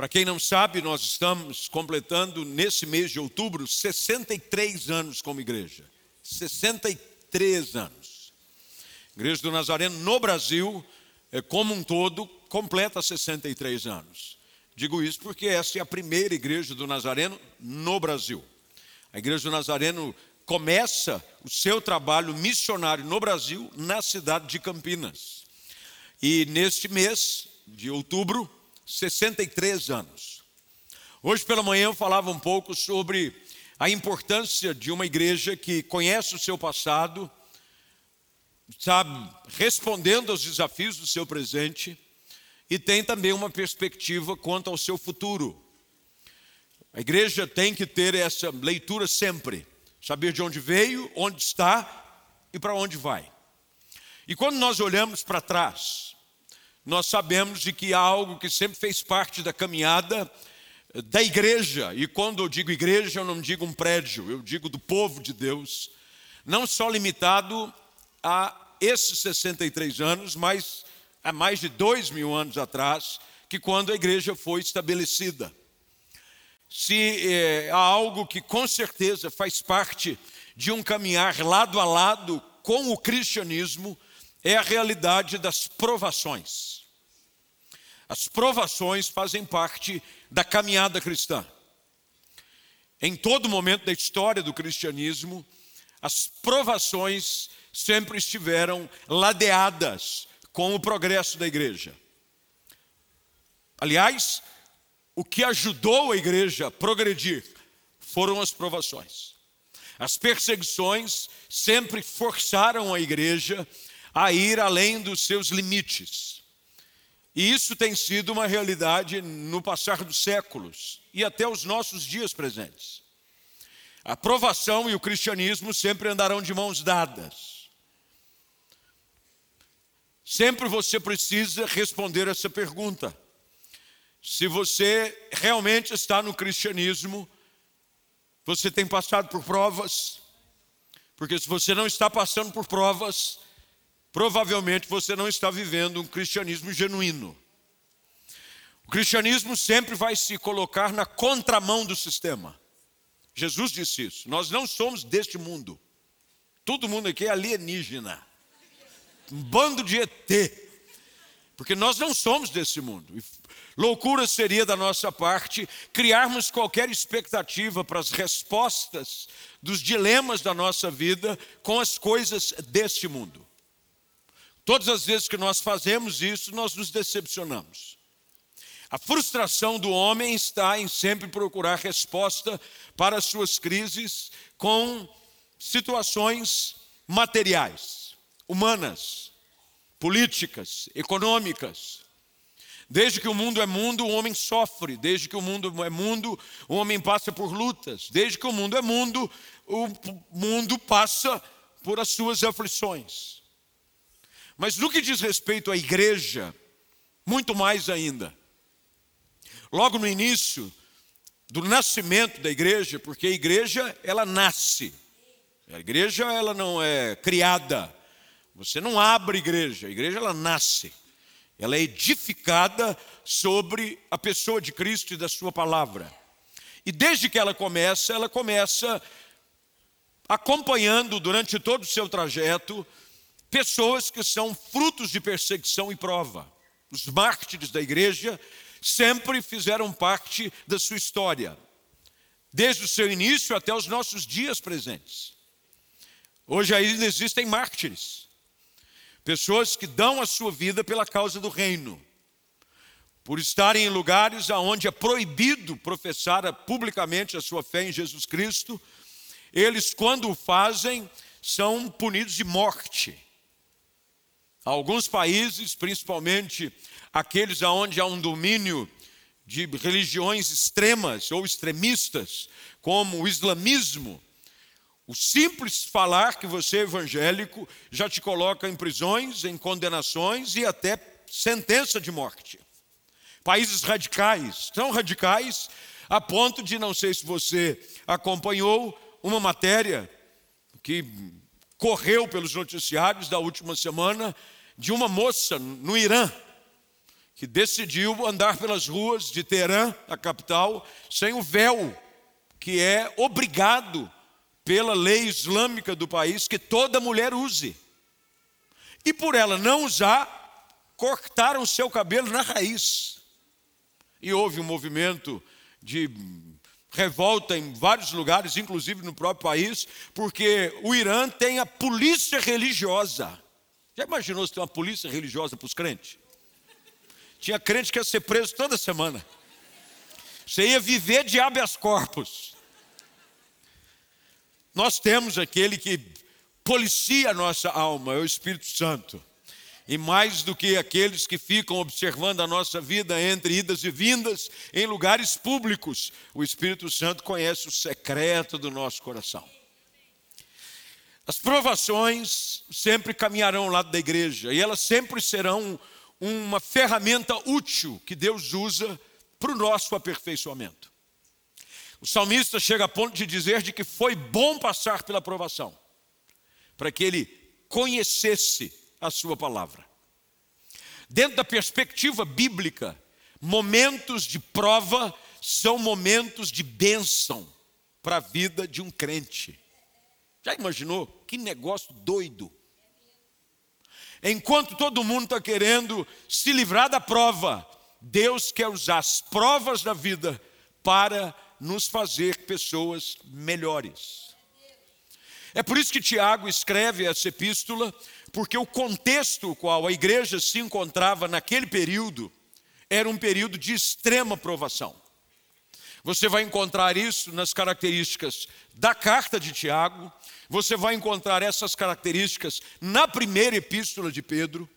Para quem não sabe, nós estamos completando nesse mês de outubro 63 anos como igreja. 63 anos. igreja do Nazareno no Brasil, é, como um todo, completa 63 anos. Digo isso porque essa é a primeira igreja do Nazareno no Brasil. A igreja do Nazareno começa o seu trabalho missionário no Brasil, na cidade de Campinas. E neste mês de outubro, 63 anos. Hoje pela manhã eu falava um pouco sobre a importância de uma igreja que conhece o seu passado, sabe, respondendo aos desafios do seu presente e tem também uma perspectiva quanto ao seu futuro. A igreja tem que ter essa leitura sempre, saber de onde veio, onde está e para onde vai. E quando nós olhamos para trás, nós sabemos de que há algo que sempre fez parte da caminhada da igreja, e quando eu digo igreja, eu não digo um prédio, eu digo do povo de Deus, não só limitado a esses 63 anos, mas há mais de dois mil anos atrás, que quando a igreja foi estabelecida. Se é, há algo que com certeza faz parte de um caminhar lado a lado com o cristianismo, é a realidade das provações. As provações fazem parte da caminhada cristã. Em todo momento da história do cristianismo, as provações sempre estiveram ladeadas com o progresso da igreja. Aliás, o que ajudou a igreja a progredir foram as provações. As perseguições sempre forçaram a igreja a ir além dos seus limites. E isso tem sido uma realidade no passar dos séculos e até os nossos dias presentes. A provação e o cristianismo sempre andarão de mãos dadas. Sempre você precisa responder essa pergunta. Se você realmente está no cristianismo, você tem passado por provas, porque se você não está passando por provas, provavelmente você não está vivendo um cristianismo genuíno. O cristianismo sempre vai se colocar na contramão do sistema. Jesus disse isso. Nós não somos deste mundo. Todo mundo aqui é alienígena. Um bando de ET. Porque nós não somos desse mundo. Loucura seria da nossa parte criarmos qualquer expectativa para as respostas dos dilemas da nossa vida com as coisas deste mundo. Todas as vezes que nós fazemos isso, nós nos decepcionamos. A frustração do homem está em sempre procurar resposta para as suas crises com situações materiais, humanas, políticas, econômicas. Desde que o mundo é mundo, o homem sofre. Desde que o mundo é mundo, o homem passa por lutas. Desde que o mundo é mundo, o mundo passa por as suas aflições. Mas no que diz respeito à igreja, muito mais ainda. Logo no início do nascimento da igreja, porque a igreja ela nasce. A igreja ela não é criada. Você não abre igreja, a igreja ela nasce. Ela é edificada sobre a pessoa de Cristo e da sua palavra. E desde que ela começa, ela começa acompanhando durante todo o seu trajeto pessoas que são frutos de perseguição e prova. Os mártires da igreja sempre fizeram parte da sua história, desde o seu início até os nossos dias presentes. Hoje ainda existem mártires, pessoas que dão a sua vida pela causa do reino, por estarem em lugares onde é proibido professar publicamente a sua fé em Jesus Cristo, eles, quando o fazem, são punidos de morte. Alguns países, principalmente aqueles onde há um domínio de religiões extremas ou extremistas, como o islamismo, o simples falar que você é evangélico já te coloca em prisões, em condenações e até sentença de morte. Países radicais, tão radicais a ponto de, não sei se você acompanhou, uma matéria que correu pelos noticiários da última semana de uma moça no Irã, que decidiu andar pelas ruas de Teherã, a capital, sem o véu, que é obrigado pela lei islâmica do país que toda mulher use. E por ela não usar, cortaram seu cabelo na raiz. E houve um movimento de revolta em vários lugares, inclusive no próprio país, porque o Irã tem a polícia religiosa. Já imaginou se tem uma polícia religiosa para os crentes? Tinha crente que ia ser preso toda semana. Você ia viver de habeas corpus. Nós temos aquele que policia a nossa alma, é o Espírito Santo. E mais do que aqueles que ficam observando a nossa vida entre idas e vindas em lugares públicos, o Espírito Santo conhece o secreto do nosso coração. As provações sempre caminharão ao lado da igreja e elas sempre serão uma ferramenta útil que Deus usa para o nosso aperfeiçoamento. O salmista chega a ponto de dizer de que foi bom passar pela provação, para que ele conhecesse a sua palavra. Dentro da perspectiva bíblica, momentos de prova são momentos de bênção para a vida de um crente. Já imaginou? Que negócio doido. Enquanto todo mundo está querendo se livrar da prova, Deus quer usar as provas da vida para nos fazer pessoas melhores. É por isso que Tiago escreve essa epístola, porque o contexto qual a igreja se encontrava naquele período era um período de extrema provação. Você vai encontrar isso nas características da carta de Tiago, você vai encontrar essas características na primeira epístola de Pedro,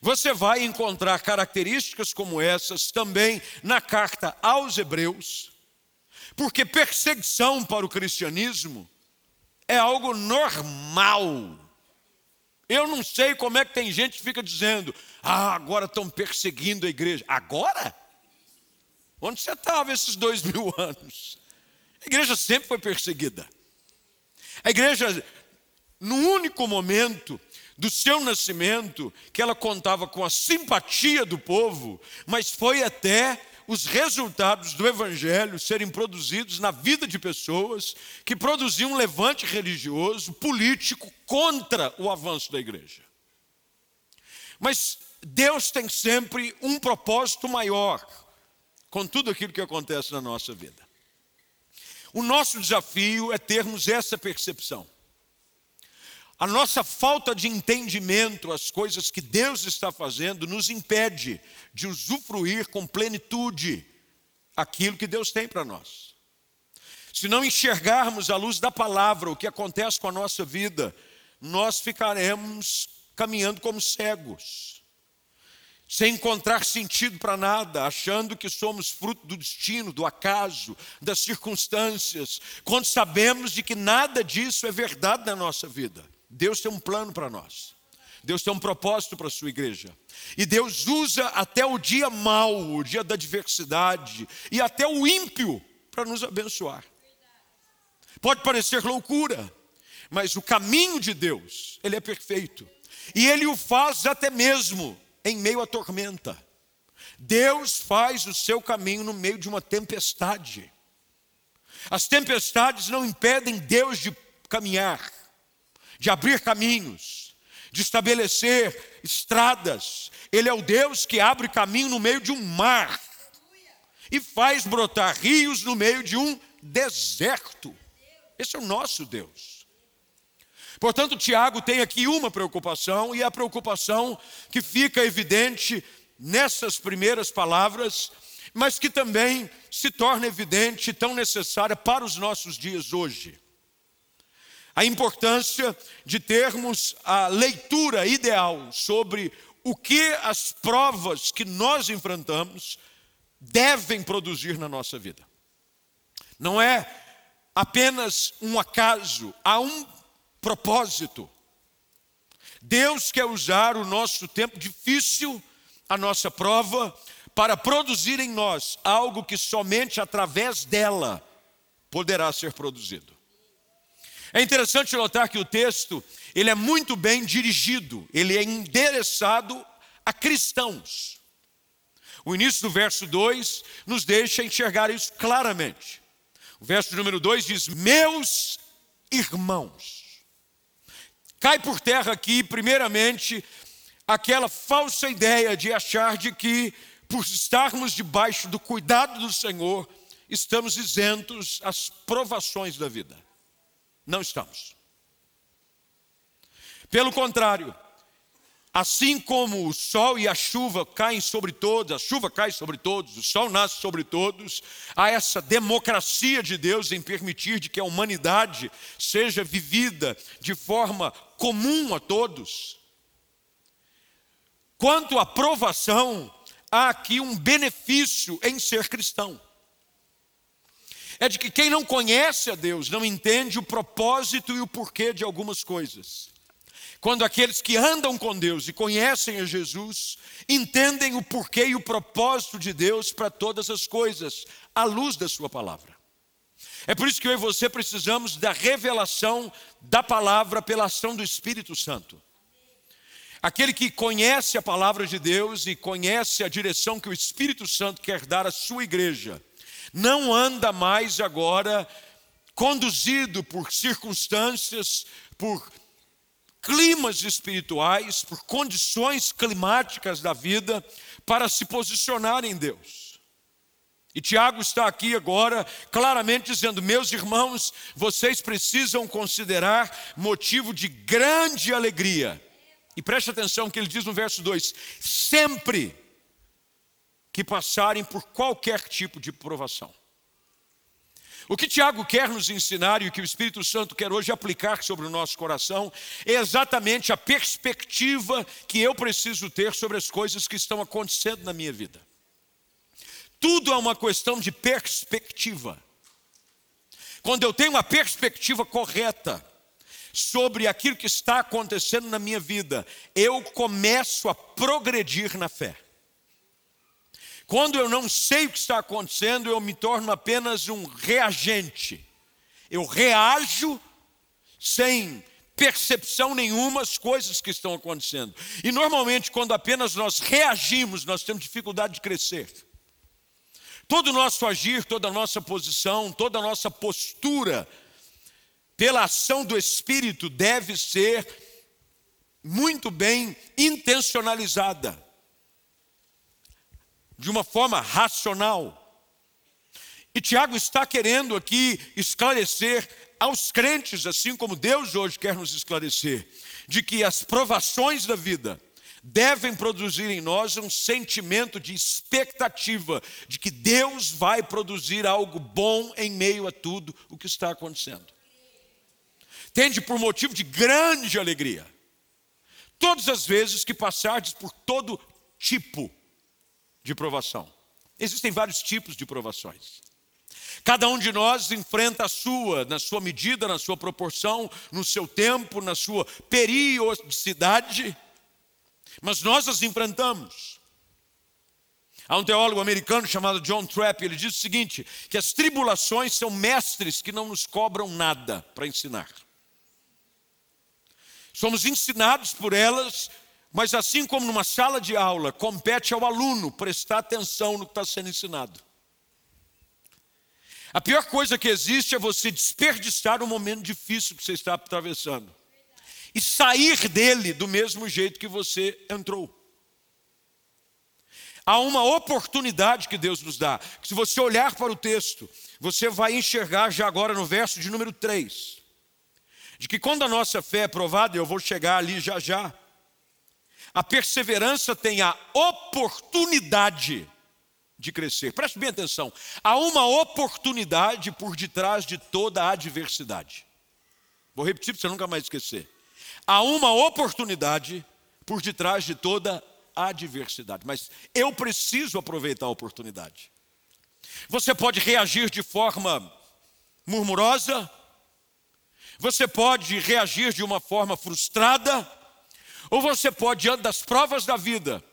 você vai encontrar características como essas também na carta aos Hebreus, porque perseguição para o cristianismo é algo normal. Eu não sei como é que tem gente que fica dizendo: ah, agora estão perseguindo a igreja. Agora? Onde você estava esses dois mil anos? A igreja sempre foi perseguida. A igreja, no único momento do seu nascimento, que ela contava com a simpatia do povo, mas foi até os resultados do Evangelho serem produzidos na vida de pessoas que produziam um levante religioso, político, contra o avanço da igreja. Mas Deus tem sempre um propósito maior com tudo aquilo que acontece na nossa vida. O nosso desafio é termos essa percepção. A nossa falta de entendimento às coisas que Deus está fazendo nos impede de usufruir com plenitude aquilo que Deus tem para nós. Se não enxergarmos à luz da palavra o que acontece com a nossa vida, nós ficaremos caminhando como cegos, sem encontrar sentido para nada, achando que somos fruto do destino, do acaso, das circunstâncias, quando sabemos de que nada disso é verdade na nossa vida. Deus tem um plano para nós. Deus tem um propósito para a sua igreja. E Deus usa até o dia mau, o dia da adversidade, e até o ímpio para nos abençoar. Pode parecer loucura, mas o caminho de Deus, ele é perfeito. E ele o faz até mesmo em meio à tormenta. Deus faz o seu caminho no meio de uma tempestade. As tempestades não impedem Deus de caminhar de abrir caminhos, de estabelecer estradas. Ele é o Deus que abre caminho no meio de um mar e faz brotar rios no meio de um deserto. Esse é o nosso Deus. Portanto, Tiago tem aqui uma preocupação, e a preocupação que fica evidente nessas primeiras palavras, mas que também se torna evidente tão necessária para os nossos dias hoje a importância de termos a leitura ideal sobre o que as provas que nós enfrentamos devem produzir na nossa vida. Não é apenas um acaso, há um propósito. Deus quer usar o nosso tempo difícil, a nossa prova, para produzir em nós algo que somente através dela poderá ser produzido. É interessante notar que o texto, ele é muito bem dirigido, ele é endereçado a cristãos. O início do verso 2 nos deixa enxergar isso claramente. O verso número 2 diz: Meus irmãos. Cai por terra aqui, primeiramente, aquela falsa ideia de achar de que, por estarmos debaixo do cuidado do Senhor, estamos isentos às provações da vida. Não estamos. Pelo contrário, assim como o sol e a chuva caem sobre todos, a chuva cai sobre todos, o sol nasce sobre todos, há essa democracia de Deus em permitir de que a humanidade seja vivida de forma comum a todos. Quanto à provação, há aqui um benefício em ser cristão. É de que quem não conhece a Deus não entende o propósito e o porquê de algumas coisas. Quando aqueles que andam com Deus e conhecem a Jesus, entendem o porquê e o propósito de Deus para todas as coisas, à luz da Sua palavra. É por isso que eu e você precisamos da revelação da palavra pela ação do Espírito Santo. Aquele que conhece a palavra de Deus e conhece a direção que o Espírito Santo quer dar à sua igreja, não anda mais agora conduzido por circunstâncias, por climas espirituais, por condições climáticas da vida, para se posicionar em Deus. E Tiago está aqui agora claramente dizendo: meus irmãos, vocês precisam considerar motivo de grande alegria. E preste atenção que ele diz no verso 2: sempre que passarem por qualquer tipo de provação. O que Tiago quer nos ensinar e o que o Espírito Santo quer hoje aplicar sobre o nosso coração é exatamente a perspectiva que eu preciso ter sobre as coisas que estão acontecendo na minha vida. Tudo é uma questão de perspectiva. Quando eu tenho uma perspectiva correta sobre aquilo que está acontecendo na minha vida, eu começo a progredir na fé. Quando eu não sei o que está acontecendo, eu me torno apenas um reagente. Eu reajo sem percepção nenhuma às coisas que estão acontecendo. E normalmente, quando apenas nós reagimos, nós temos dificuldade de crescer. Todo o nosso agir, toda a nossa posição, toda a nossa postura, pela ação do Espírito, deve ser muito bem intencionalizada de uma forma racional. E Tiago está querendo aqui esclarecer aos crentes, assim como Deus hoje quer nos esclarecer, de que as provações da vida devem produzir em nós um sentimento de expectativa de que Deus vai produzir algo bom em meio a tudo o que está acontecendo. Tende por motivo de grande alegria. Todas as vezes que passardes por todo tipo de provação. Existem vários tipos de provações. Cada um de nós enfrenta a sua, na sua medida, na sua proporção, no seu tempo, na sua periodicidade, mas nós as enfrentamos. Há um teólogo americano chamado John Trapp, ele diz o seguinte: que as tribulações são mestres que não nos cobram nada para ensinar. Somos ensinados por elas mas assim como numa sala de aula, compete ao aluno prestar atenção no que está sendo ensinado. A pior coisa que existe é você desperdiçar um momento difícil que você está atravessando e sair dele do mesmo jeito que você entrou. Há uma oportunidade que Deus nos dá. Se você olhar para o texto, você vai enxergar já agora no verso de número 3, de que quando a nossa fé é provada, eu vou chegar ali já já, a perseverança tem a oportunidade de crescer. Preste bem atenção. Há uma oportunidade por detrás de toda a adversidade. Vou repetir para você nunca mais esquecer. Há uma oportunidade por detrás de toda a adversidade. Mas eu preciso aproveitar a oportunidade. Você pode reagir de forma murmurosa, você pode reagir de uma forma frustrada, ou você pode, diante das provas da vida,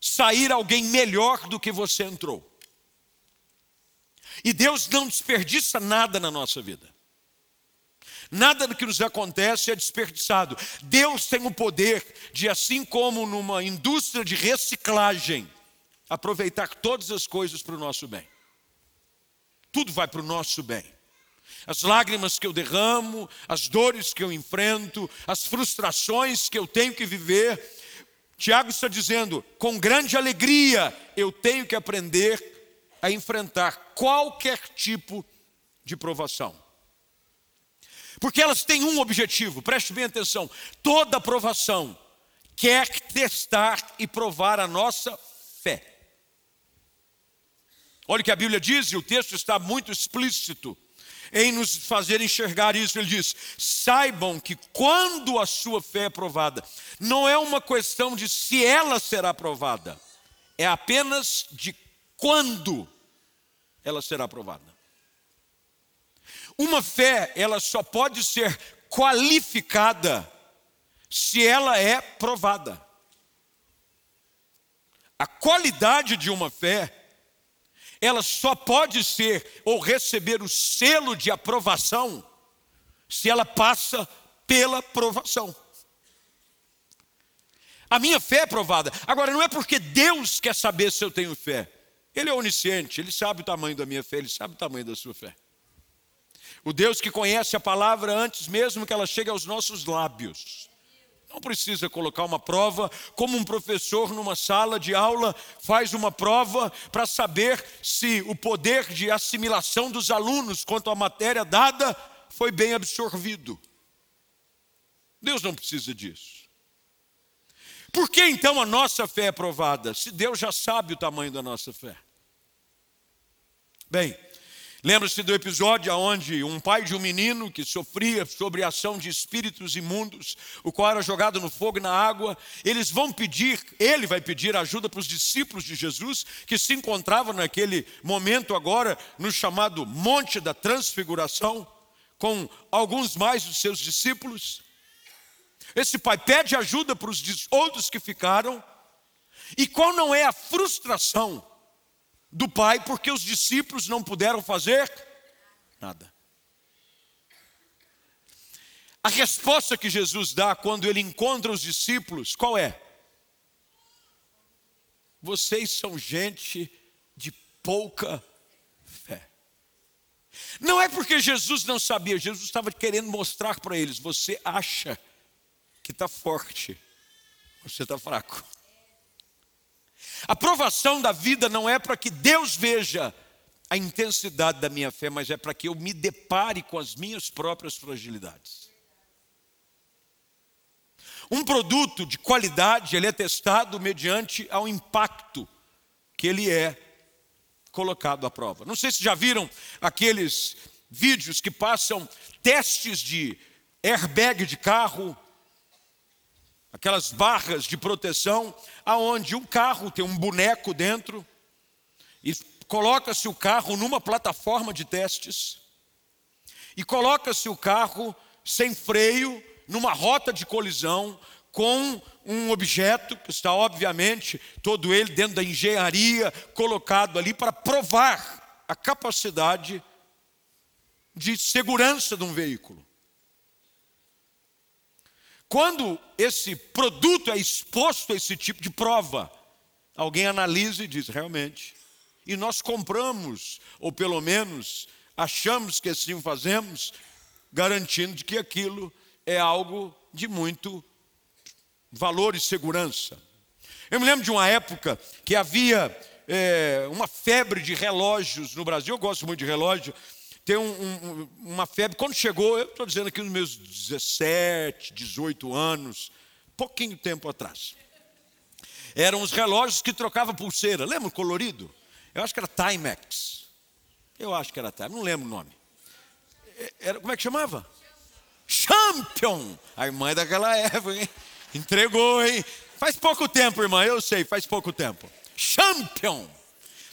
sair alguém melhor do que você entrou. E Deus não desperdiça nada na nossa vida. Nada do que nos acontece é desperdiçado. Deus tem o poder de, assim como numa indústria de reciclagem, aproveitar todas as coisas para o nosso bem. Tudo vai para o nosso bem. As lágrimas que eu derramo, as dores que eu enfrento, as frustrações que eu tenho que viver. Tiago está dizendo: com grande alegria eu tenho que aprender a enfrentar qualquer tipo de provação. Porque elas têm um objetivo, preste bem atenção: toda provação quer testar e provar a nossa fé. Olha o que a Bíblia diz, e o texto está muito explícito em nos fazer enxergar isso. Ele diz: saibam que quando a sua fé é provada, não é uma questão de se ela será provada, é apenas de quando ela será provada. Uma fé, ela só pode ser qualificada se ela é provada. A qualidade de uma fé ela só pode ser ou receber o selo de aprovação se ela passa pela provação. A minha fé é provada. Agora, não é porque Deus quer saber se eu tenho fé. Ele é onisciente, ele sabe o tamanho da minha fé, ele sabe o tamanho da sua fé. O Deus que conhece a palavra antes mesmo que ela chegue aos nossos lábios. Não precisa colocar uma prova, como um professor numa sala de aula faz uma prova para saber se o poder de assimilação dos alunos quanto à matéria dada foi bem absorvido. Deus não precisa disso. Por que então a nossa fé é provada? Se Deus já sabe o tamanho da nossa fé. Bem, Lembra-se do episódio onde um pai de um menino que sofria sobre a ação de espíritos imundos, o qual era jogado no fogo e na água, eles vão pedir, ele vai pedir ajuda para os discípulos de Jesus, que se encontravam naquele momento agora no chamado Monte da Transfiguração, com alguns mais dos seus discípulos. Esse pai pede ajuda para os outros que ficaram, e qual não é a frustração do Pai, porque os discípulos não puderam fazer nada. A resposta que Jesus dá quando ele encontra os discípulos, qual é? Vocês são gente de pouca fé. Não é porque Jesus não sabia, Jesus estava querendo mostrar para eles: você acha que está forte, você está fraco. A provação da vida não é para que Deus veja a intensidade da minha fé, mas é para que eu me depare com as minhas próprias fragilidades. Um produto de qualidade, ele é testado mediante ao impacto que ele é colocado à prova. Não sei se já viram aqueles vídeos que passam testes de airbag de carro, aquelas barras de proteção, aonde um carro tem um boneco dentro e coloca-se o carro numa plataforma de testes e coloca-se o carro sem freio numa rota de colisão com um objeto que está obviamente todo ele dentro da engenharia colocado ali para provar a capacidade de segurança de um veículo. Quando esse produto é exposto a esse tipo de prova, alguém analisa e diz: realmente. E nós compramos, ou pelo menos achamos que assim fazemos, garantindo que aquilo é algo de muito valor e segurança. Eu me lembro de uma época que havia é, uma febre de relógios no Brasil. Eu gosto muito de relógio tem um, um, uma febre. Quando chegou, eu estou dizendo aqui nos meus 17, 18 anos, pouquinho tempo atrás. Eram os relógios que trocavam pulseira, lembra o colorido? Eu acho que era Timex. Eu acho que era Timex, não lembro o nome. Era, como é que chamava? Champion! A irmã é daquela época, hein? Entregou, hein? Faz pouco tempo, irmã, eu sei, faz pouco tempo. Champion!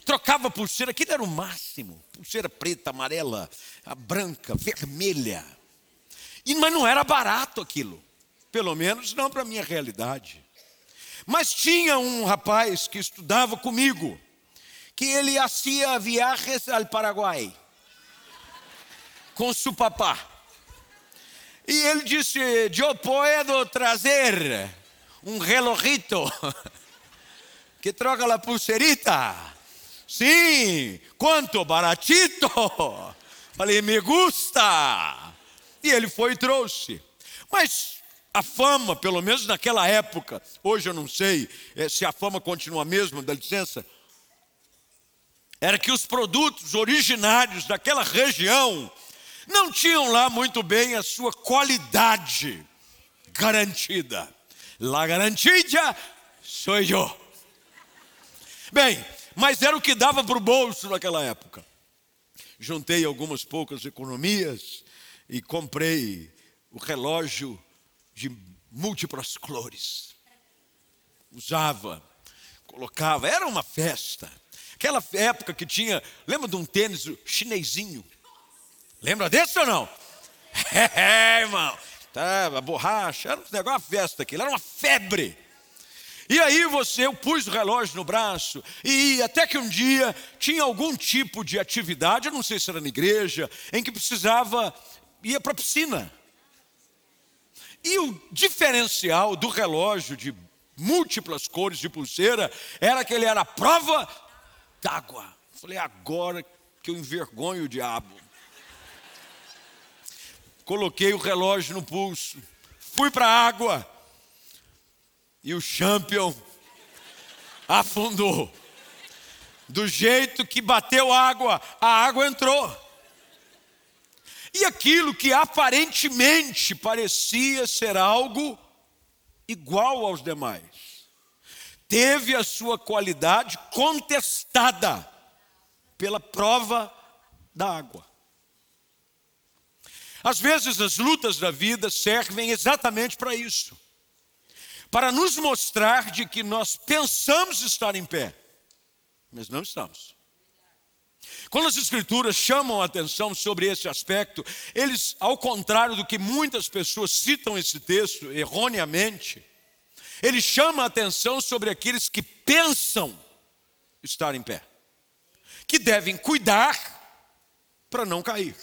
Trocava pulseira, aquilo era o máximo. Pulseira preta, amarela, a branca, vermelha. E, mas não era barato aquilo. Pelo menos não para a minha realidade. Mas tinha um rapaz que estudava comigo, que ele hacía viajes al Paraguai com seu papá. E ele disse: Eu posso trazer um relojito Que troca la pulserita? Sim, quanto? Baratito? Falei, me gusta. E ele foi e trouxe. Mas a fama, pelo menos naquela época, hoje eu não sei é, se a fama continua a mesma, dá licença, era que os produtos originários daquela região não tinham lá muito bem a sua qualidade garantida. La garantida sou eu. Bem, mas era o que dava para o bolso naquela época. Juntei algumas poucas economias e comprei o relógio de múltiplas cores. Usava, colocava, era uma festa. Aquela época que tinha, lembra de um tênis chinesinho? Lembra desse ou não? É, irmão. Tava borracha, era um negócio, uma festa aquilo, era uma febre. E aí você, eu pus o relógio no braço, e até que um dia tinha algum tipo de atividade, eu não sei se era na igreja, em que precisava ir para a piscina. E o diferencial do relógio de múltiplas cores de pulseira era que ele era prova d'água. Falei, agora que eu envergonho o diabo. Coloquei o relógio no pulso, fui para a água e o champion afundou. Do jeito que bateu água, a água entrou. E aquilo que aparentemente parecia ser algo igual aos demais, teve a sua qualidade contestada pela prova da água. Às vezes as lutas da vida servem exatamente para isso. Para nos mostrar de que nós pensamos estar em pé, mas não estamos. Quando as escrituras chamam a atenção sobre esse aspecto, eles, ao contrário do que muitas pessoas citam esse texto erroneamente, eles chamam a atenção sobre aqueles que pensam estar em pé, que devem cuidar para não cair.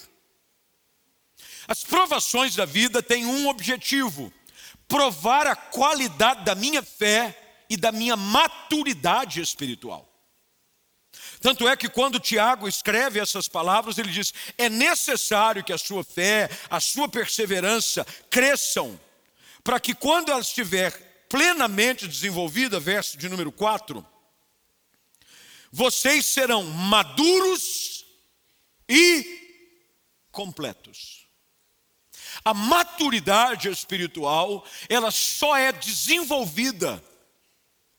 As provações da vida têm um objetivo: provar a qualidade da minha fé e da minha maturidade espiritual. Tanto é que quando Tiago escreve essas palavras, ele diz: é necessário que a sua fé, a sua perseverança cresçam, para que quando ela estiver plenamente desenvolvida, verso de número 4, vocês serão maduros e completos. A maturidade espiritual, ela só é desenvolvida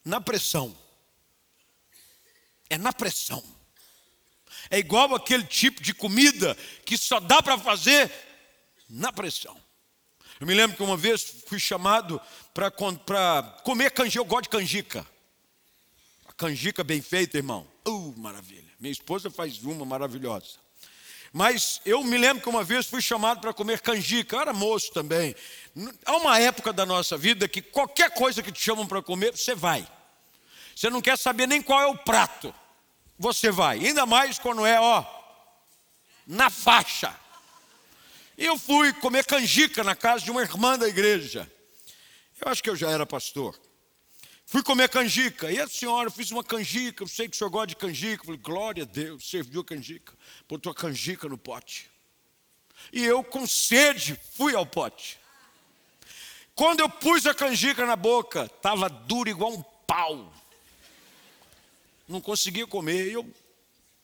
na pressão é na pressão. É igual aquele tipo de comida que só dá para fazer na pressão. Eu me lembro que uma vez fui chamado para comer canjica. Eu gosto de canjica. A canjica bem feita, irmão. Uh, maravilha. Minha esposa faz uma maravilhosa. Mas eu me lembro que uma vez fui chamado para comer canjica. Eu era moço também. Há uma época da nossa vida que qualquer coisa que te chamam para comer, você vai. Você não quer saber nem qual é o prato. Você vai, ainda mais quando é, ó, na faixa. Eu fui comer canjica na casa de uma irmã da igreja. Eu acho que eu já era pastor. Fui comer canjica. E a senhora, fiz uma canjica. Eu sei que o senhor gosta de canjica. Eu falei, glória a Deus, serviu a canjica. Botou a canjica no pote. E eu, com sede, fui ao pote. Quando eu pus a canjica na boca, estava duro igual um pau não conseguia comer. E eu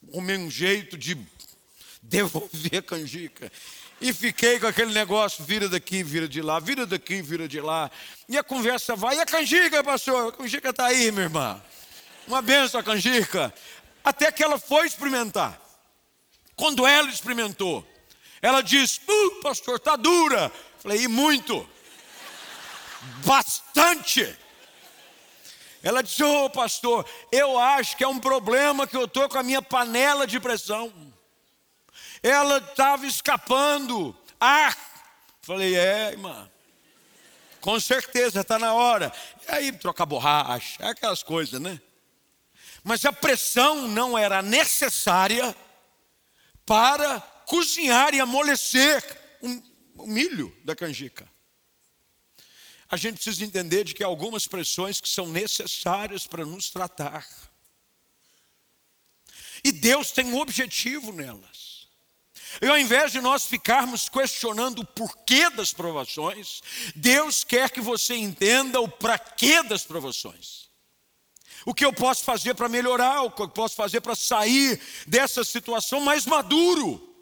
arrumei um jeito de devolver a canjica. E fiquei com aquele negócio, vira daqui, vira de lá, vira daqui, vira de lá. E a conversa vai, e a canjica, pastor? A canjica está aí, minha irmã. Uma benção a canjica. Até que ela foi experimentar. Quando ela experimentou, ela disse, uh, pastor, está dura. Falei, e muito. Bastante. Ela disse: Ô oh, pastor, eu acho que é um problema que eu estou com a minha panela de pressão. Ela estava escapando ar. Falei: É, irmã. Com certeza, está na hora. E aí, trocar borracha, aquelas coisas, né? Mas a pressão não era necessária para cozinhar e amolecer o milho da canjica. a gente precisa entender de que há algumas pressões que são necessárias para nos tratar. E Deus tem um objetivo nelas. E ao invés de nós ficarmos questionando o porquê das provações, Deus quer que você entenda o para quê das provações. O que eu posso fazer para melhorar, o que eu posso fazer para sair dessa situação mais maduro.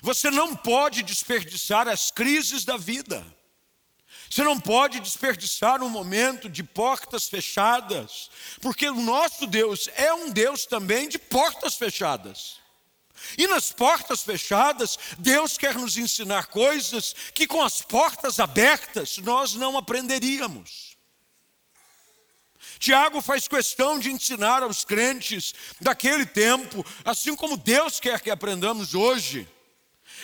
Você não pode desperdiçar as crises da vida. Você não pode desperdiçar um momento de portas fechadas, porque o nosso Deus é um Deus também de portas fechadas. E nas portas fechadas, Deus quer nos ensinar coisas que com as portas abertas nós não aprenderíamos. Tiago faz questão de ensinar aos crentes daquele tempo, assim como Deus quer que aprendamos hoje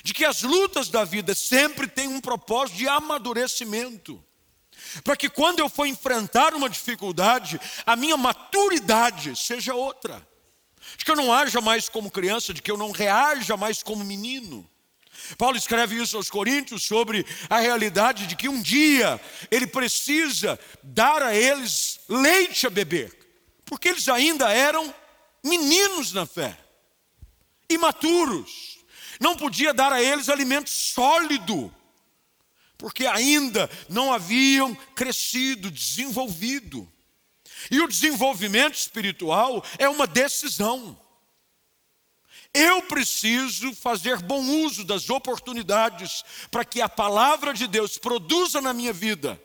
de que as lutas da vida sempre têm um propósito de amadurecimento. Para que quando eu for enfrentar uma dificuldade, a minha maturidade seja outra. De que eu não haja mais como criança, de que eu não reaja mais como menino. Paulo escreve isso aos Coríntios sobre a realidade de que um dia ele precisa dar a eles leite a beber, porque eles ainda eram meninos na fé, imaturos não podia dar a eles alimento sólido, porque ainda não haviam crescido, desenvolvido. E o desenvolvimento espiritual é uma decisão. Eu preciso fazer bom uso das oportunidades para que a palavra de Deus produza na minha vida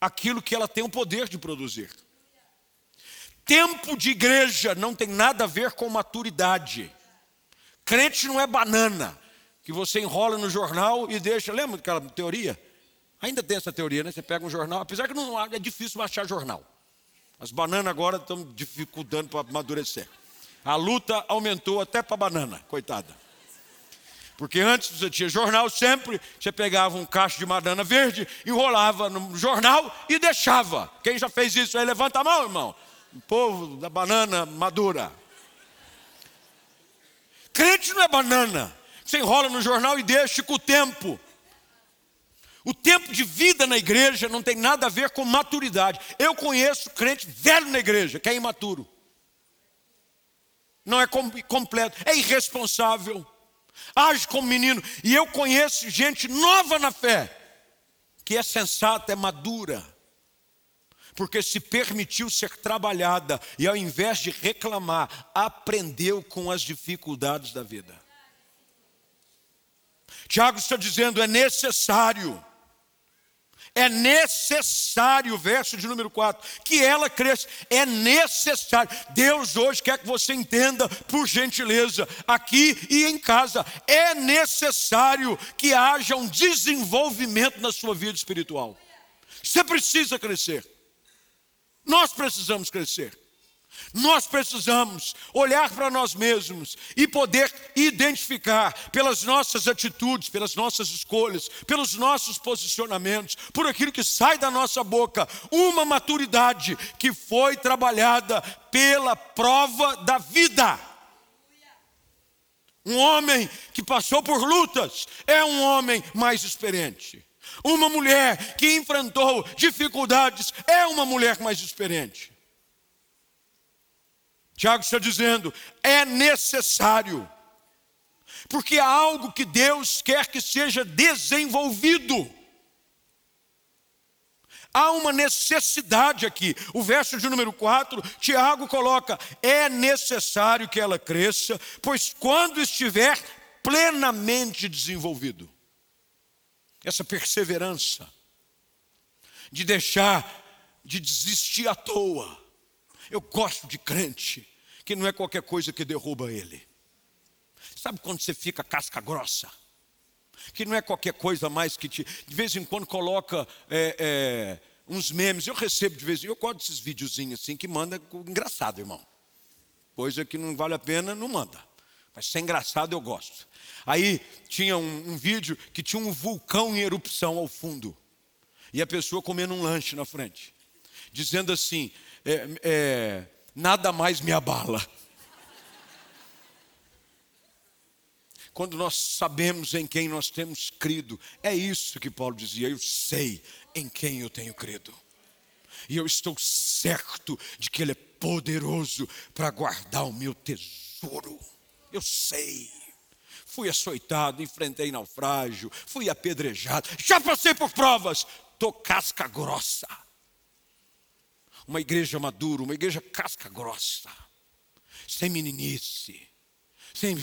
aquilo que ela tem o poder de produzir. Tempo de igreja não tem nada a ver com maturidade. Crente não é banana, que você enrola no jornal e deixa. Lembra daquela teoria? Ainda tem essa teoria, né? Você pega um jornal, apesar que não é difícil achar jornal. As bananas agora estão dificultando para amadurecer. A luta aumentou até para banana, coitada. Porque antes você tinha jornal sempre, você pegava um cacho de banana verde, enrolava no jornal e deixava. Quem já fez isso aí, levanta a mão, irmão. O povo da banana madura. Crente não é banana. Você enrola no jornal e deixa com o tempo. O tempo de vida na igreja não tem nada a ver com maturidade. Eu conheço crente velho na igreja, que é imaturo. Não é completo, é irresponsável. Age como menino. E eu conheço gente nova na fé, que é sensata, é madura porque se permitiu ser trabalhada e ao invés de reclamar, aprendeu com as dificuldades da vida. Tiago está dizendo: é necessário, é necessário, verso de número 4, que ela cresça, é necessário. Deus hoje quer que você entenda, por gentileza, aqui e em casa, é necessário que haja um desenvolvimento na sua vida espiritual. Você precisa crescer. Nós precisamos crescer. Nós precisamos olhar para nós mesmos e poder identificar pelas nossas atitudes, pelas nossas escolhas, pelos nossos posicionamentos, por aquilo que sai da nossa boca, uma maturidade que foi trabalhada pela prova da vida. Um homem que passou por lutas é um homem mais experiente. Uma mulher que enfrentou dificuldades é uma mulher mais experiente. Tiago está dizendo: é necessário, porque há algo que Deus quer que seja desenvolvido. Há uma necessidade aqui. O verso de número 4, Tiago coloca: é necessário que ela cresça, pois quando estiver plenamente desenvolvido essa perseverança, de deixar de desistir à toa. Eu gosto de crente, que não é qualquer coisa que derruba ele. Sabe quando você fica casca grossa? Que não é qualquer coisa mais que te. De vez em quando coloca é, é, uns memes. Eu recebo de vez em quando. Eu gosto desses videozinhos assim que manda engraçado, irmão. Coisa que não vale a pena, não manda. Mas se é engraçado, eu gosto. Aí tinha um, um vídeo que tinha um vulcão em erupção ao fundo. E a pessoa comendo um lanche na frente. Dizendo assim: é, é, nada mais me abala. quando nós sabemos em quem nós temos crido. É isso que Paulo dizia: eu sei em quem eu tenho crido. E eu estou certo de que Ele é poderoso para guardar o meu tesouro. Eu sei. Fui açoitado, enfrentei naufrágio, fui apedrejado, já passei por provas, estou casca grossa. Uma igreja madura, uma igreja casca grossa, sem meninice. Sem,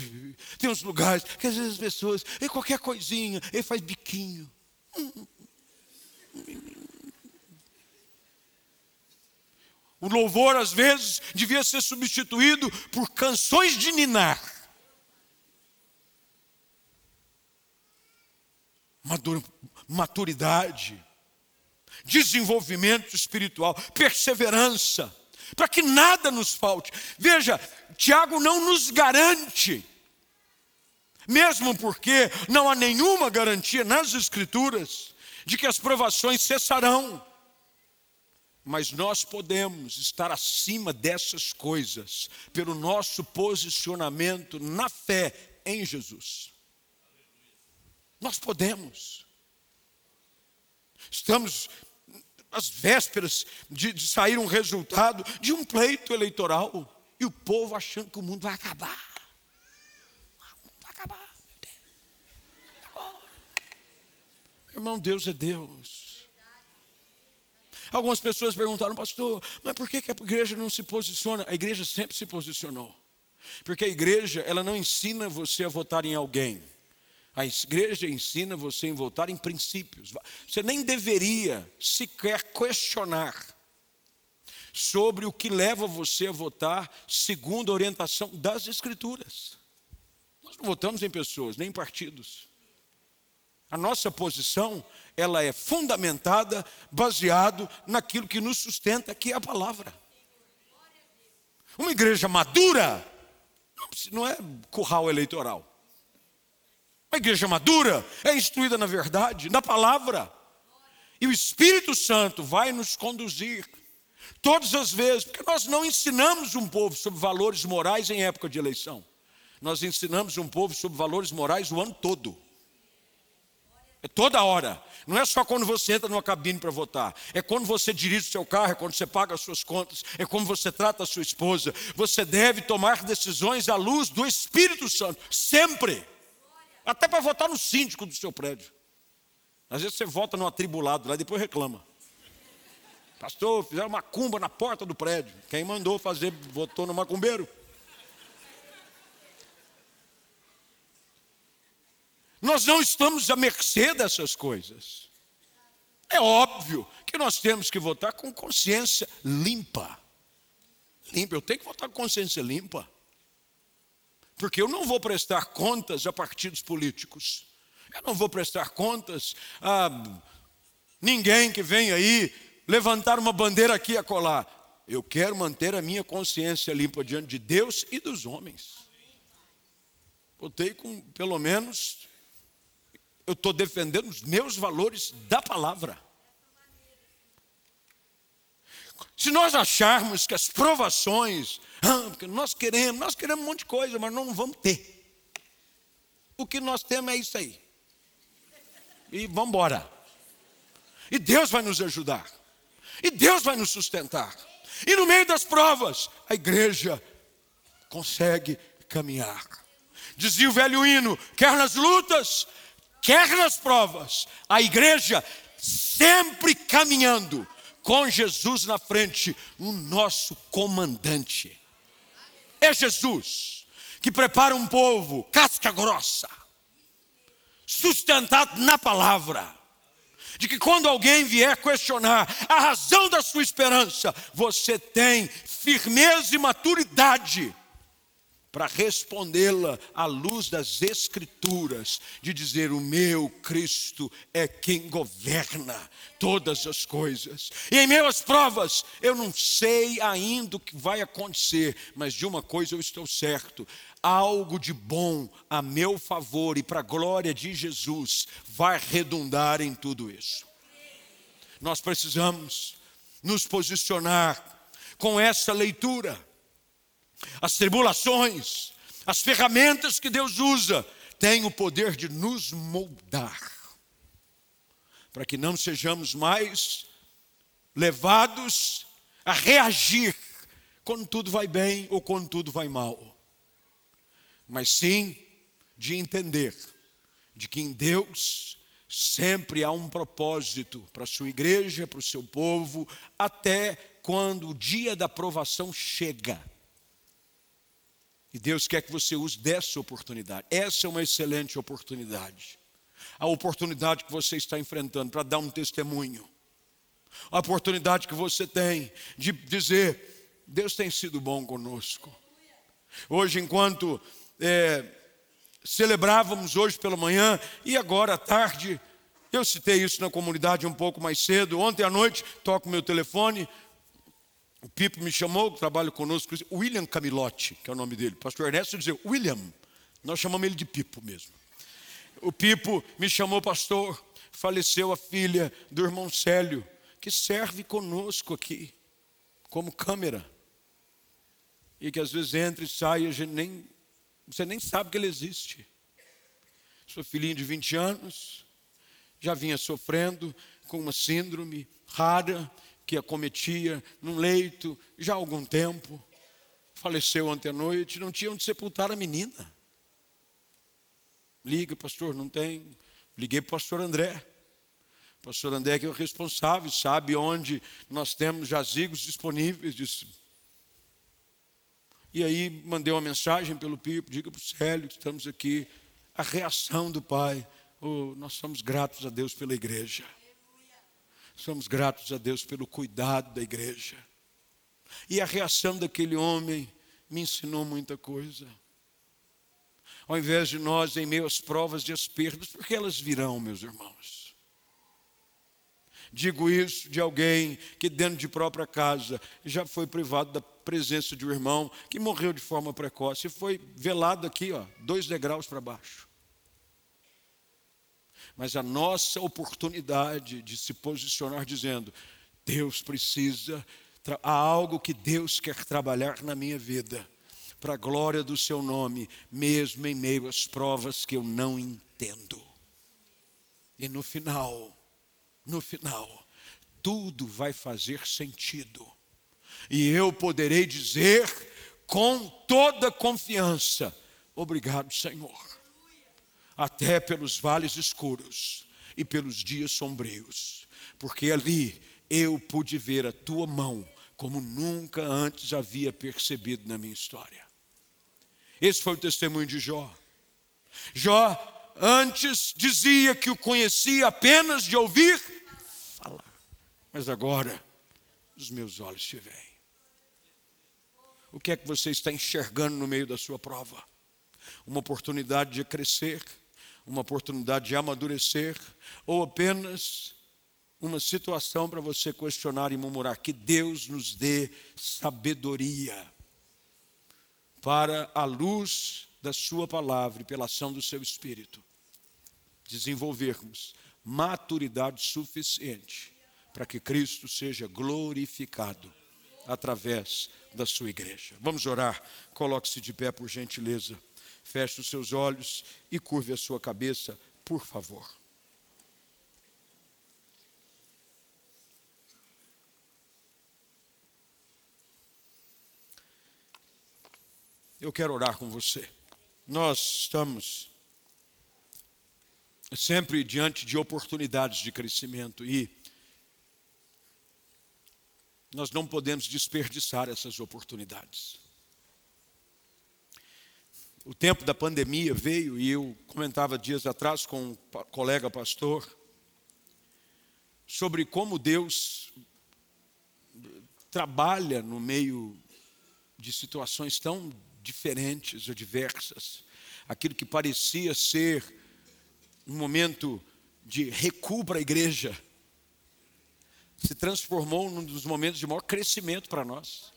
tem uns lugares que às vezes as pessoas, e qualquer coisinha, ele faz biquinho. O louvor, às vezes, devia ser substituído por canções de ninar. Maturidade, desenvolvimento espiritual, perseverança, para que nada nos falte. Veja, Tiago não nos garante, mesmo porque não há nenhuma garantia nas Escrituras de que as provações cessarão. Mas nós podemos estar acima dessas coisas pelo nosso posicionamento na fé em Jesus. Nós podemos. Estamos às vésperas de, de, sair um resultado de um pleito eleitoral e o povo achando que o mundo vai acabar. Vai acabar. Irmão, Deus é Deus. Algumas pessoas perguntaram, pastor, mas por que a igreja não se posiciona? A igreja sempre se posicionou. Porque a igreja, ela não ensina você a votar em alguém. A igreja ensina você a votar em princípios. Você nem deveria sequer questionar sobre o que leva você a votar segundo a orientação das Escrituras. Nós não votamos em pessoas, nem em partidos. A nossa posição, ela é fundamentada, baseado naquilo que nos sustenta, que é a palavra. Uma igreja madura não é curral eleitoral. A igreja madura é instruída na verdade, na palavra. E o Espírito Santo vai nos conduzir todas as vezes, porque nós não ensinamos um povo sobre valores morais em época de eleição. Nós ensinamos um povo sobre valores morais o ano todo. É toda hora. Não é só quando você entra numa cabine para votar. É quando você dirige o seu carro, é quando você paga as suas contas, é como você trata a sua esposa. Você deve tomar decisões à luz do Espírito Santo, sempre. Até para votar no síndico do seu prédio. Às vezes você vota no atribulado lá depois reclama. Pastor, fizeram uma cumba na porta do prédio. Quem mandou fazer, votou no macumbeiro. Nós não estamos à mercê dessas coisas. É óbvio que nós temos que votar com consciência limpa. Limpa, eu tenho que votar com consciência limpa. Porque eu não vou prestar contas a partidos políticos. Eu não vou prestar contas a ninguém que vem aí levantar uma bandeira aqui a colar. Eu quero manter a minha consciência limpa diante de Deus e dos homens. Botei com, pelo menos, eu estou defendendo os meus valores da palavra. Se nós acharmos que as provações, ah, porque nós queremos, nós queremos um monte de coisa, mas não vamos ter. O que nós temos é isso aí. E vamos embora. E Deus vai nos ajudar. E Deus vai nos sustentar. E no meio das provas, a igreja consegue caminhar. Dizia o velho hino: quer nas lutas, quer nas provas, a igreja sempre caminhando com Jesus na frente, o nosso comandante. É Jesus que prepara um povo casca grossa, sustentado na palavra. De que quando alguém vier questionar a razão da sua esperança, você tem firmeza e maturidade para respondê-la à luz das Escrituras, de dizer: O meu Cristo é quem governa todas as coisas. E em meio às provas, eu não sei ainda o que vai acontecer, mas de uma coisa eu estou certo: algo de bom a meu favor e para a glória de Jesus vai redundar em tudo isso. Nós precisamos nos posicionar com essa leitura as tribulações, as ferramentas que Deus usa, tem o poder de nos moldar, para que não sejamos mais levados a reagir quando tudo vai bem ou quando tudo vai mal, mas sim de entender de que em Deus sempre há um propósito para a sua igreja, para o seu povo, até quando o dia da aprovação chega. E Deus quer que você use dessa oportunidade. Essa é uma excelente oportunidade. A oportunidade que você está enfrentando para dar um testemunho. A oportunidade que você tem de dizer: Deus tem sido bom conosco. Hoje, enquanto é, celebrávamos hoje pela manhã e agora à tarde, eu citei isso na comunidade um pouco mais cedo. Ontem à noite, toco meu telefone, o Pipo me chamou, trabalha conosco, William Camilotti, que é o nome dele. Pastor Ernesto dizia, William, nós chamamos ele de Pipo mesmo. O Pipo me chamou, pastor, faleceu a filha do irmão Célio, que serve conosco aqui, como câmera. E que às vezes entra e sai, a gente nem, você nem sabe que ele existe. Sua filhinha de 20 anos, já vinha sofrendo com uma síndrome rara, que acometia num leito já há algum tempo. Faleceu ontem à noite, não tinha onde sepultar a menina. Liga, pastor, não tem. Liguei para o pastor André. O pastor André que é o responsável, sabe onde nós temos jazigos disponíveis. Disse. E aí mandei uma mensagem pelo Pipo, diga para o Célio que estamos aqui. A reação do pai. Oh, nós somos gratos a Deus pela igreja. Somos gratos a Deus pelo cuidado da igreja. E a reação daquele homem me ensinou muita coisa. Ao invés de nós, em meio às provas e às perdas, porque elas virão, meus irmãos. Digo isso de alguém que, dentro de própria casa, já foi privado da presença de um irmão que morreu de forma precoce e foi velado aqui, ó, dois degraus para baixo mas a nossa oportunidade de se posicionar dizendo: Deus precisa, há algo que Deus quer trabalhar na minha vida, para a glória do seu nome, mesmo em meio às provas que eu não entendo. E no final, no final, tudo vai fazer sentido. E eu poderei dizer com toda confiança: Obrigado, Senhor até pelos vales escuros e pelos dias sombrios, porque ali eu pude ver a tua mão como nunca antes havia percebido na minha história. Esse foi o testemunho de Jó. Jó antes dizia que o conhecia apenas de ouvir falar, mas agora os meus olhos te veem. O que é que você está enxergando no meio da sua prova? Uma oportunidade de crescer uma oportunidade de amadurecer, ou apenas uma situação para você questionar e murmurar. Que Deus nos dê sabedoria para a luz da Sua palavra e pela ação do Seu Espírito, desenvolvermos maturidade suficiente para que Cristo seja glorificado através da sua igreja. Vamos orar. Coloque-se de pé, por gentileza. Feche os seus olhos e curve a sua cabeça, por favor. Eu quero orar com você. Nós estamos sempre diante de oportunidades de crescimento e nós não podemos desperdiçar essas oportunidades o tempo da pandemia veio e eu comentava dias atrás com um colega pastor sobre como Deus trabalha no meio de situações tão diferentes ou diversas. Aquilo que parecia ser um momento de recuo para a igreja se transformou num dos momentos de maior crescimento para nós.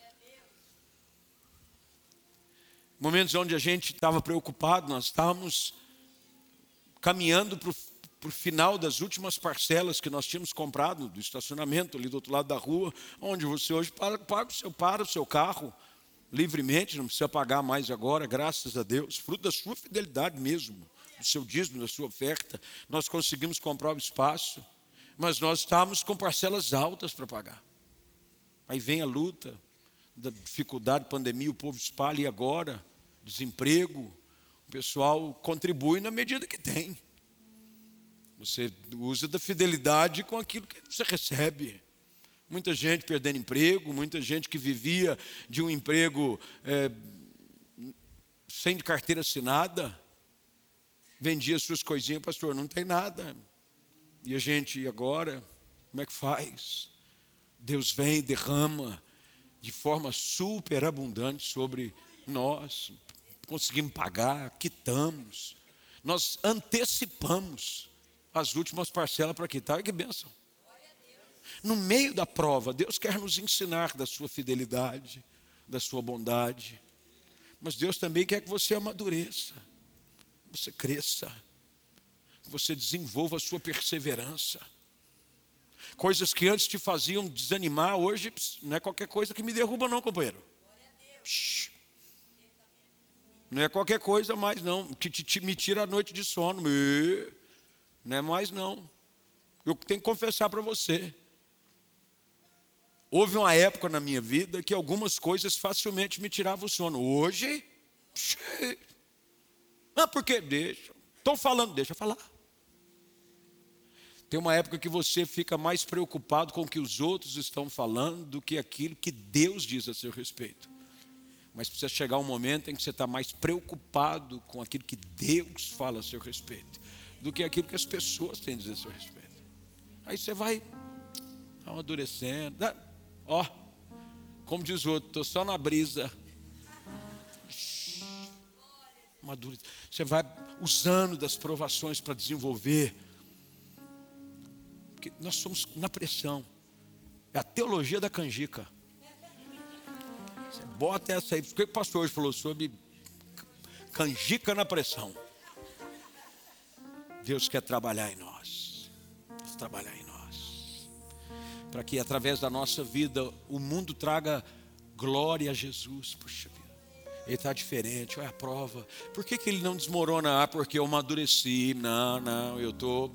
Momentos onde a gente estava preocupado, nós estávamos caminhando para o final das últimas parcelas que nós tínhamos comprado do estacionamento ali do outro lado da rua, onde você hoje paga o seu, para o seu carro livremente, não precisa pagar mais agora, graças a Deus, fruto da sua fidelidade mesmo. do seu dízimo, da sua oferta, nós conseguimos comprar o espaço, mas nós estamos com parcelas altas para pagar. Aí vem a luta, da dificuldade, pandemia, o povo espalha, e agora? Desemprego, o pessoal contribui na medida que tem. Você usa da fidelidade com aquilo que você recebe. Muita gente perdendo emprego, muita gente que vivia de um emprego é, sem carteira assinada, vendia suas coisinhas, pastor, não tem nada. E a gente, agora, como é que faz? Deus vem, derrama de forma super abundante sobre nós, conseguimos pagar, quitamos, nós antecipamos as últimas parcelas para quitar, que bênção. No meio da prova, Deus quer nos ensinar da sua fidelidade, da sua bondade. Mas Deus também quer que você amadureça, você cresça, que você desenvolva a sua perseverança. Coisas que antes te faziam desanimar, hoje não é qualquer coisa que me derruba, não, companheiro. Não é qualquer coisa mais, não, que me tira a noite de sono. Não é mais, não. Eu tenho que confessar para você. Houve uma época na minha vida que algumas coisas facilmente me tiravam o sono. Hoje, ah, por quê? Deixa. Estou falando, deixa eu falar. Tem uma época que você fica mais preocupado com o que os outros estão falando do que aquilo que Deus diz a seu respeito. Mas precisa chegar um momento em que você está mais preocupado com aquilo que Deus fala a seu respeito do que aquilo que as pessoas têm a dizer a seu respeito. Aí você vai amadurecendo. Ó, como diz o outro, estou só na brisa. Madura. Você vai usando das provações para desenvolver. Porque nós somos na pressão. É a teologia da canjica. Você bota essa aí. Porque o pastor hoje falou sobre canjica na pressão. Deus quer trabalhar em nós. Deus trabalhar em nós para que através da nossa vida o mundo traga glória a Jesus. Puxa vida, ele está diferente, olha a prova. Por que, que ele não desmorona? Ah, porque eu amadureci. Não, não, eu estou tô,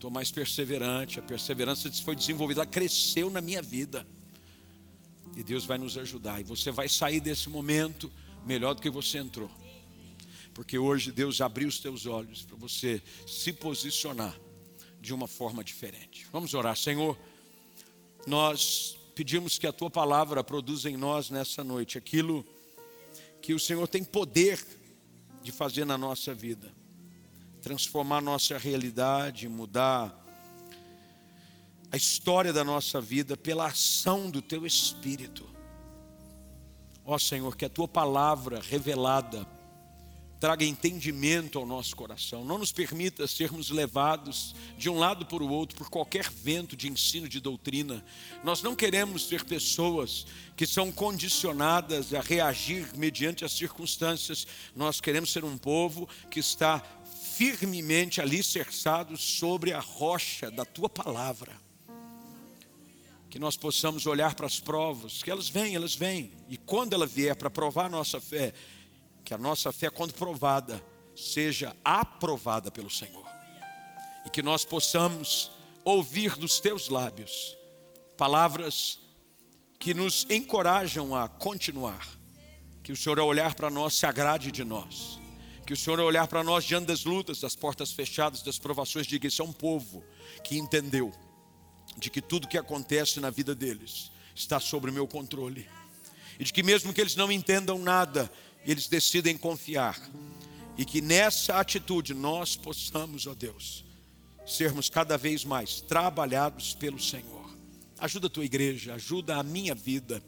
tô mais perseverante. A perseverança foi desenvolvida, ela cresceu na minha vida. E Deus vai nos ajudar. E você vai sair desse momento melhor do que você entrou. Porque hoje Deus abriu os teus olhos para você se posicionar de uma forma diferente. Vamos orar, Senhor nós pedimos que a tua palavra produza em nós nessa noite aquilo que o Senhor tem poder de fazer na nossa vida, transformar nossa realidade, mudar a história da nossa vida pela ação do teu Espírito. Ó Senhor, que a tua palavra revelada traga entendimento ao nosso coração. Não nos permita sermos levados de um lado para o outro por qualquer vento de ensino de doutrina. Nós não queremos ser pessoas que são condicionadas a reagir mediante as circunstâncias. Nós queremos ser um povo que está firmemente alicerçado sobre a rocha da tua palavra. Que nós possamos olhar para as provas, que elas vêm, elas vêm, e quando ela vier para provar a nossa fé, que a nossa fé, quando provada, seja aprovada pelo Senhor. E que nós possamos ouvir dos teus lábios palavras que nos encorajam a continuar. Que o Senhor, ao olhar para nós, se agrade de nós. Que o Senhor, olhar para nós diante das lutas, das portas fechadas, das provações, diga: Isso é um povo que entendeu de que tudo que acontece na vida deles está sob o meu controle. E de que, mesmo que eles não entendam nada, eles decidem confiar. E que nessa atitude nós possamos, ó Deus, sermos cada vez mais trabalhados pelo Senhor. Ajuda a tua igreja, ajuda a minha vida,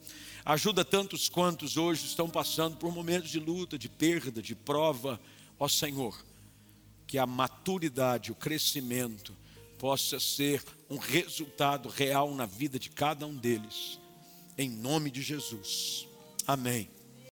ajuda tantos quantos hoje estão passando por momentos de luta, de perda, de prova. Ó Senhor, que a maturidade, o crescimento possa ser um resultado real na vida de cada um deles. Em nome de Jesus. Amém.